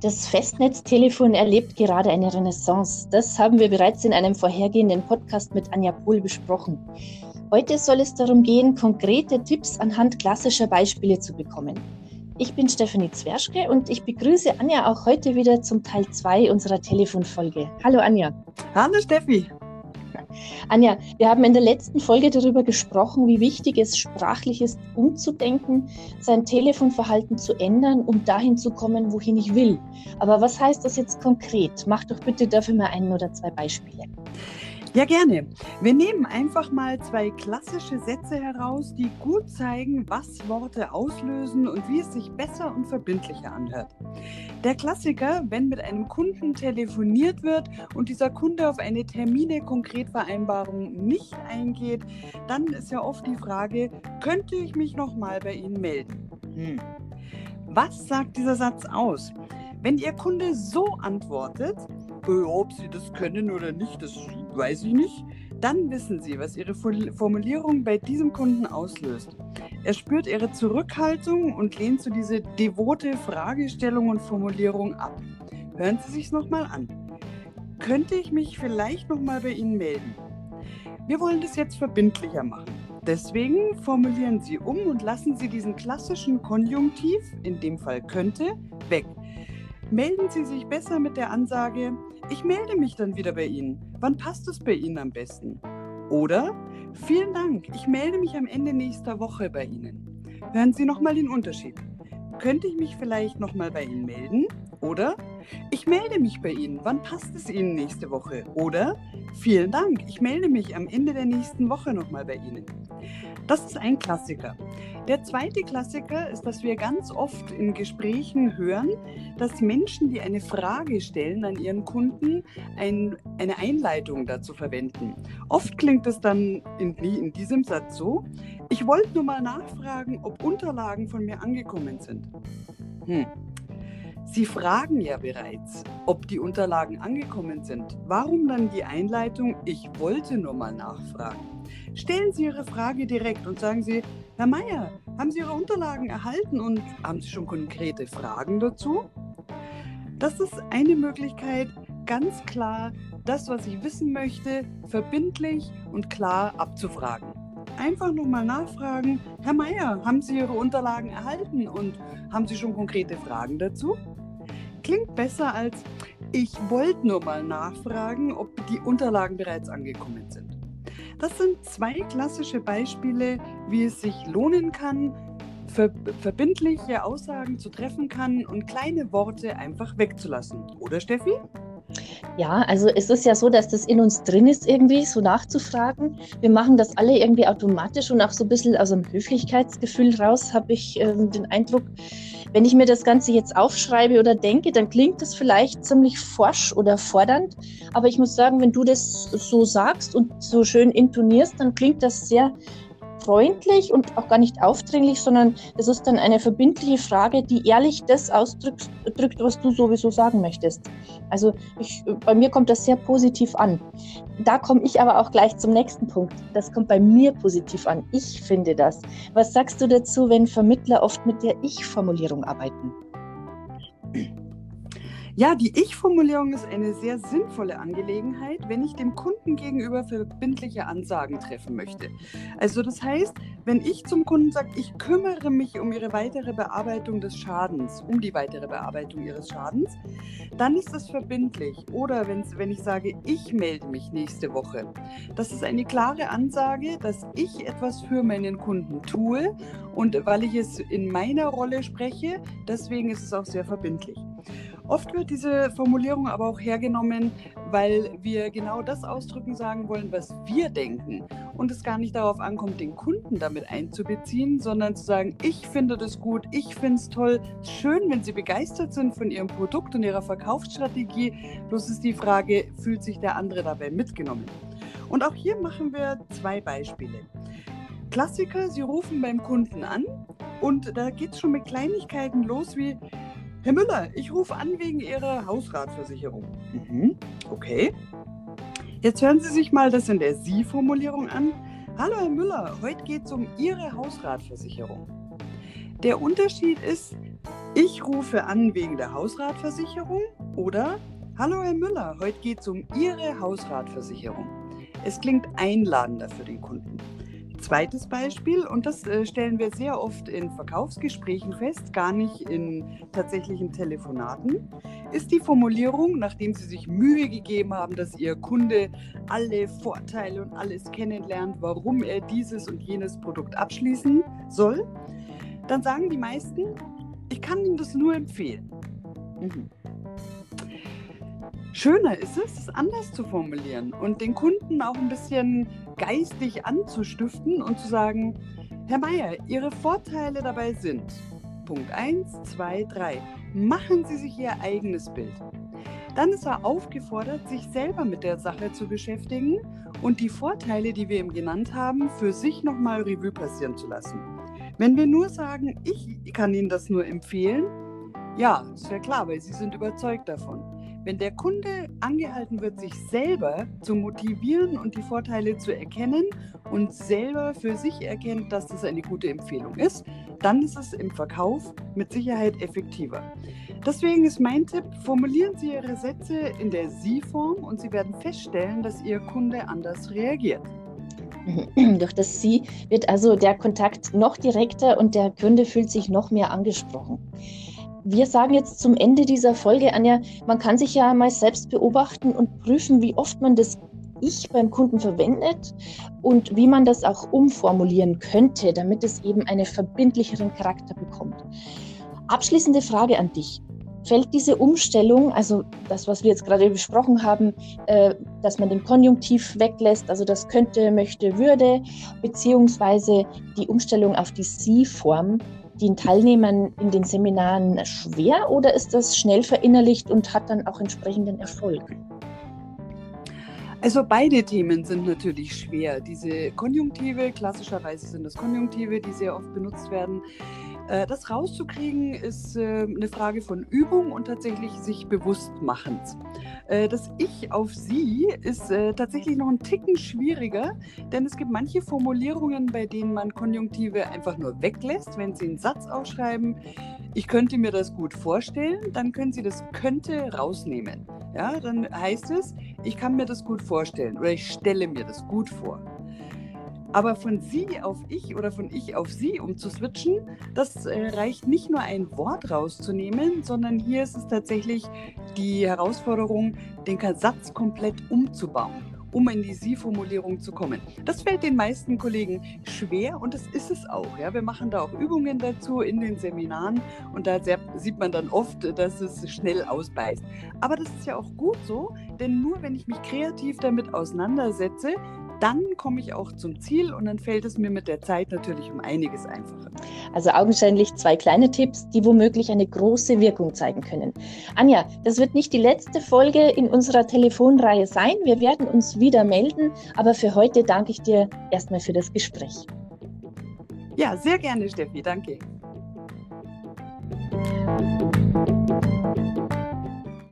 Das Festnetztelefon erlebt gerade eine Renaissance. Das haben wir bereits in einem vorhergehenden Podcast mit Anja Pohl besprochen. Heute soll es darum gehen, konkrete Tipps anhand klassischer Beispiele zu bekommen. Ich bin Stefanie Zwerschke und ich begrüße Anja auch heute wieder zum Teil 2 unserer Telefonfolge. Hallo Anja. Hallo Steffi. Anja, wir haben in der letzten Folge darüber gesprochen, wie wichtig es sprachlich ist, umzudenken, sein Telefonverhalten zu ändern, um dahin zu kommen, wohin ich will. Aber was heißt das jetzt konkret? Mach doch bitte dafür mal ein oder zwei Beispiele. Ja, gerne. Wir nehmen einfach mal zwei klassische Sätze heraus, die gut zeigen, was Worte auslösen und wie es sich besser und verbindlicher anhört. Der Klassiker, wenn mit einem Kunden telefoniert wird und dieser Kunde auf eine Termine-Konkretvereinbarung nicht eingeht, dann ist ja oft die Frage, könnte ich mich nochmal bei Ihnen melden? Hm. Was sagt dieser Satz aus? Wenn Ihr Kunde so antwortet, ob Sie das können oder nicht, das weiß ich nicht, dann wissen Sie, was Ihre Formulierung bei diesem Kunden auslöst. Er spürt Ihre Zurückhaltung und lehnt zu so diese devote Fragestellung und Formulierung ab. Hören Sie sich's nochmal an. Könnte ich mich vielleicht nochmal bei Ihnen melden? Wir wollen das jetzt verbindlicher machen. Deswegen formulieren Sie um und lassen Sie diesen klassischen Konjunktiv, in dem Fall könnte, weg. Melden Sie sich besser mit der Ansage, ich melde mich dann wieder bei Ihnen. Wann passt es bei Ihnen am besten? Oder vielen Dank, ich melde mich am Ende nächster Woche bei Ihnen. Hören Sie nochmal den Unterschied. Könnte ich mich vielleicht nochmal bei Ihnen melden? Oder ich melde mich bei Ihnen. Wann passt es Ihnen nächste Woche? Oder vielen Dank, ich melde mich am Ende der nächsten Woche nochmal bei Ihnen. Das ist ein Klassiker. Der zweite Klassiker ist, dass wir ganz oft in Gesprächen hören, dass Menschen, die eine Frage stellen an ihren Kunden, ein, eine Einleitung dazu verwenden. Oft klingt es dann in, in diesem Satz so, ich wollte nur mal nachfragen, ob Unterlagen von mir angekommen sind. Hm. Sie fragen ja bereits, ob die Unterlagen angekommen sind. Warum dann die Einleitung, ich wollte nur mal nachfragen? Stellen Sie Ihre Frage direkt und sagen Sie, Herr Meier, haben Sie Ihre Unterlagen erhalten und haben Sie schon konkrete Fragen dazu? Das ist eine Möglichkeit, ganz klar das, was ich wissen möchte, verbindlich und klar abzufragen. Einfach nochmal nachfragen, Herr Meier, haben Sie Ihre Unterlagen erhalten und haben Sie schon konkrete Fragen dazu? Klingt besser als, ich wollte nur mal nachfragen, ob die Unterlagen bereits angekommen sind. Das sind zwei klassische Beispiele, wie es sich lohnen kann, ver verbindliche Aussagen zu treffen kann und kleine Worte einfach wegzulassen. Oder Steffi? Ja, also es ist ja so, dass das in uns drin ist, irgendwie so nachzufragen. Wir machen das alle irgendwie automatisch und auch so ein bisschen aus einem Höflichkeitsgefühl raus, habe ich äh, den Eindruck, wenn ich mir das Ganze jetzt aufschreibe oder denke, dann klingt das vielleicht ziemlich forsch oder fordernd. Aber ich muss sagen, wenn du das so sagst und so schön intonierst, dann klingt das sehr freundlich und auch gar nicht aufdringlich, sondern es ist dann eine verbindliche Frage, die ehrlich das ausdrückt, was du sowieso sagen möchtest. Also ich, bei mir kommt das sehr positiv an. Da komme ich aber auch gleich zum nächsten Punkt. Das kommt bei mir positiv an. Ich finde das. Was sagst du dazu, wenn Vermittler oft mit der Ich-Formulierung arbeiten? Ja, die Ich-Formulierung ist eine sehr sinnvolle Angelegenheit, wenn ich dem Kunden gegenüber verbindliche Ansagen treffen möchte. Also das heißt, wenn ich zum Kunden sage, ich kümmere mich um ihre weitere Bearbeitung des Schadens, um die weitere Bearbeitung ihres Schadens, dann ist das verbindlich. Oder wenn ich sage, ich melde mich nächste Woche, das ist eine klare Ansage, dass ich etwas für meinen Kunden tue und weil ich es in meiner Rolle spreche, deswegen ist es auch sehr verbindlich. Oft wird diese Formulierung aber auch hergenommen, weil wir genau das ausdrücken sagen wollen, was wir denken und es gar nicht darauf ankommt, den Kunden damit einzubeziehen, sondern zu sagen, ich finde das gut, ich finde es toll, schön, wenn Sie begeistert sind von Ihrem Produkt und Ihrer Verkaufsstrategie. Bloß ist die Frage, fühlt sich der andere dabei mitgenommen? Und auch hier machen wir zwei Beispiele. Klassiker, Sie rufen beim Kunden an und da geht es schon mit Kleinigkeiten los wie, Herr Müller, ich rufe an wegen Ihrer Hausratversicherung. Mhm, okay. Jetzt hören Sie sich mal das in der Sie-Formulierung an. Hallo Herr Müller, heute geht es um Ihre Hausratversicherung. Der Unterschied ist, Ich rufe an wegen der Hausratversicherung oder Hallo Herr Müller, heute geht es um Ihre Hausratversicherung. Es klingt einladender für den Kunden. Zweites Beispiel, und das äh, stellen wir sehr oft in Verkaufsgesprächen fest, gar nicht in tatsächlichen Telefonaten, ist die Formulierung, nachdem Sie sich Mühe gegeben haben, dass Ihr Kunde alle Vorteile und alles kennenlernt, warum er dieses und jenes Produkt abschließen soll, dann sagen die meisten, ich kann Ihnen das nur empfehlen. Mhm. Schöner ist es, es anders zu formulieren und den Kunden auch ein bisschen geistig anzustiften und zu sagen, Herr Meier, Ihre Vorteile dabei sind Punkt 1, 2, 3. Machen Sie sich Ihr eigenes Bild. Dann ist er aufgefordert, sich selber mit der Sache zu beschäftigen und die Vorteile, die wir ihm genannt haben, für sich nochmal Revue passieren zu lassen. Wenn wir nur sagen, ich kann Ihnen das nur empfehlen, ja, ist ja klar, weil Sie sind überzeugt davon. Wenn der Kunde angehalten wird, sich selber zu motivieren und die Vorteile zu erkennen und selber für sich erkennt, dass das eine gute Empfehlung ist, dann ist es im Verkauf mit Sicherheit effektiver. Deswegen ist mein Tipp, formulieren Sie Ihre Sätze in der Sie-Form und Sie werden feststellen, dass Ihr Kunde anders reagiert. Durch das Sie wird also der Kontakt noch direkter und der Kunde fühlt sich noch mehr angesprochen. Wir sagen jetzt zum Ende dieser Folge, Anja, man kann sich ja mal selbst beobachten und prüfen, wie oft man das Ich beim Kunden verwendet und wie man das auch umformulieren könnte, damit es eben einen verbindlicheren Charakter bekommt. Abschließende Frage an dich. Fällt diese Umstellung, also das, was wir jetzt gerade besprochen haben, äh, dass man den Konjunktiv weglässt, also das könnte, möchte, würde, beziehungsweise die Umstellung auf die Sie-Form, den Teilnehmern in den Seminaren schwer oder ist das schnell verinnerlicht und hat dann auch entsprechenden Erfolg? Also beide Themen sind natürlich schwer. Diese Konjunktive, klassischerweise sind das Konjunktive, die sehr oft benutzt werden. Äh, das rauszukriegen ist äh, eine Frage von Übung und tatsächlich sich bewusst machens. Äh, das Ich auf Sie ist tatsächlich noch ein Ticken schwieriger, denn es gibt manche Formulierungen, bei denen man Konjunktive einfach nur weglässt, wenn Sie einen Satz ausschreiben. Ich könnte mir das gut vorstellen, dann können Sie das könnte rausnehmen. Ja, dann heißt es, ich kann mir das gut vorstellen oder ich stelle mir das gut vor. Aber von sie auf ich oder von ich auf sie umzuswitchen, das äh, reicht nicht nur ein Wort rauszunehmen, sondern hier ist es tatsächlich die Herausforderung, den Satz komplett umzubauen um in die Sie-Formulierung zu kommen. Das fällt den meisten Kollegen schwer und das ist es auch. Ja. Wir machen da auch Übungen dazu in den Seminaren und da sieht man dann oft, dass es schnell ausbeißt. Aber das ist ja auch gut so, denn nur wenn ich mich kreativ damit auseinandersetze, dann komme ich auch zum Ziel und dann fällt es mir mit der Zeit natürlich um einiges einfacher. Also augenscheinlich zwei kleine Tipps, die womöglich eine große Wirkung zeigen können. Anja, das wird nicht die letzte Folge in unserer Telefonreihe sein. Wir werden uns wieder melden, aber für heute danke ich dir erstmal für das Gespräch. Ja, sehr gerne, Steffi. Danke.